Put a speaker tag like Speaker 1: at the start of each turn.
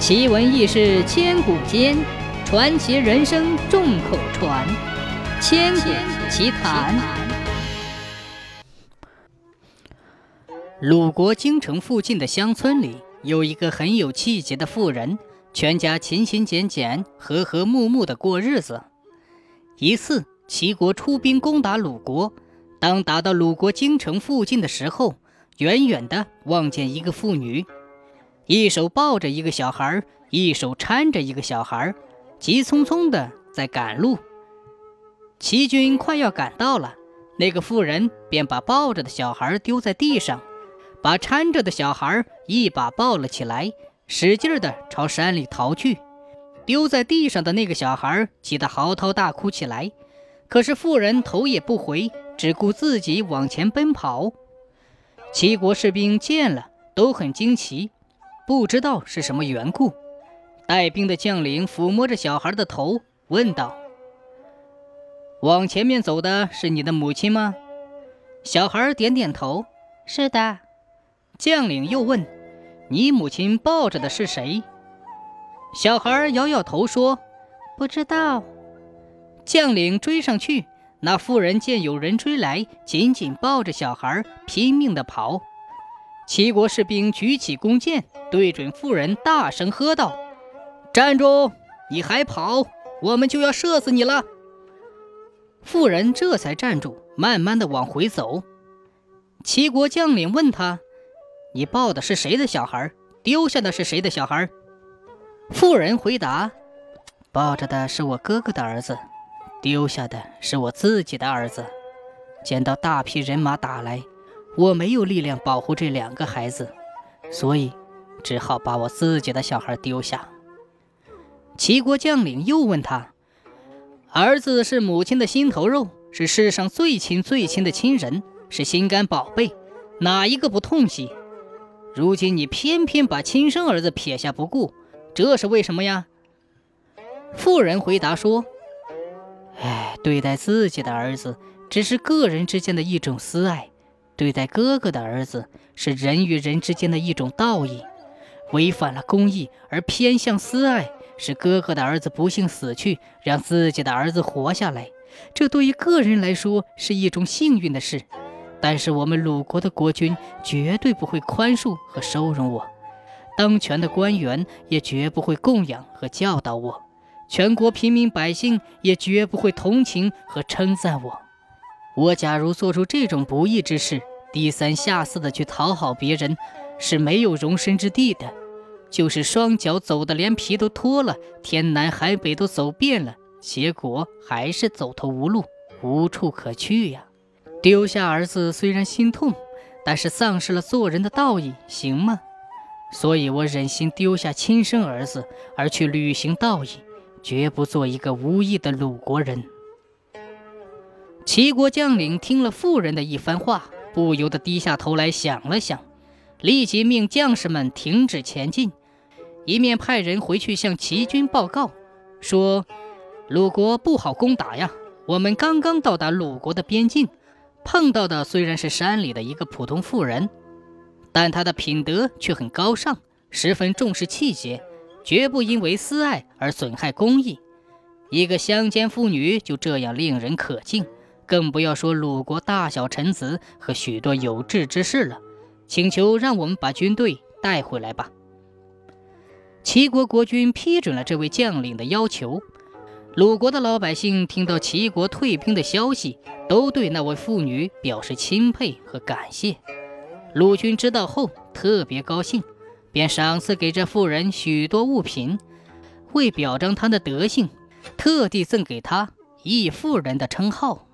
Speaker 1: 奇闻异事千古间，传奇人生众口传。千古奇谈。鲁国京城附近的乡村里，有一个很有气节的妇人，全家勤勤俭俭、和和睦睦的过日子。一次，齐国出兵攻打鲁国，当打到鲁国京城附近的时候，远远的望见一个妇女。一手抱着一个小孩，一手搀着一个小孩，急匆匆的在赶路。齐军快要赶到了，那个妇人便把抱着的小孩丢在地上，把搀着的小孩一把抱了起来，使劲的朝山里逃去。丢在地上的那个小孩急得嚎啕大哭起来，可是妇人头也不回，只顾自己往前奔跑。齐国士兵见了都很惊奇。不知道是什么缘故，带兵的将领抚摸着小孩的头，问道：“往前面走的是你的母亲吗？”小孩点点头：“是的。”将领又问：“你母亲抱着的是谁？”小孩摇摇头说：“不知道。”将领追上去，那妇人见有人追来，紧紧抱着小孩，拼命地跑。齐国士兵举起弓箭，对准妇人，大声喝道：“站住！你还跑，我们就要射死你了！”妇人这才站住，慢慢的往回走。齐国将领问他：“你抱的是谁的小孩？丢下的是谁的小孩？”妇人回答：“抱着的是我哥哥的儿子，丢下的是我自己的儿子。见到大批人马打来。”我没有力量保护这两个孩子，所以只好把我自己的小孩丢下。齐国将领又问他：“儿子是母亲的心头肉，是世上最亲最亲的亲人，是心肝宝贝，哪一个不痛惜？如今你偏偏把亲生儿子撇下不顾，这是为什么呀？”妇人回答说：“哎，对待自己的儿子，只是个人之间的一种私爱。”对待哥哥的儿子是人与人之间的一种道义，违反了公义而偏向私爱，使哥哥的儿子不幸死去，让自己的儿子活下来，这对于个人来说是一种幸运的事。但是我们鲁国的国君绝对不会宽恕和收容我，当权的官员也绝不会供养和教导我，全国平民百姓也绝不会同情和称赞我。我假如做出这种不义之事，低三下四的去讨好别人，是没有容身之地的。就是双脚走的连皮都脱了，天南海北都走遍了，结果还是走投无路，无处可去呀。丢下儿子虽然心痛，但是丧失了做人的道义，行吗？所以我忍心丢下亲生儿子，而去履行道义，绝不做一个无义的鲁国人。齐国将领听了妇人的一番话。不由得低下头来想了想，立即命将士们停止前进，一面派人回去向齐军报告，说：“鲁国不好攻打呀！我们刚刚到达鲁国的边境，碰到的虽然是山里的一个普通妇人，但她的品德却很高尚，十分重视气节，绝不因为私爱而损害公义。一个乡间妇女就这样令人可敬。”更不要说鲁国大小臣子和许多有志之士了，请求让我们把军队带回来吧。齐国国君批准了这位将领的要求。鲁国的老百姓听到齐国退兵的消息，都对那位妇女表示钦佩和感谢。鲁军知道后特别高兴，便赏赐给这妇人许多物品，为表彰她的德行，特地赠给她义妇人的称号。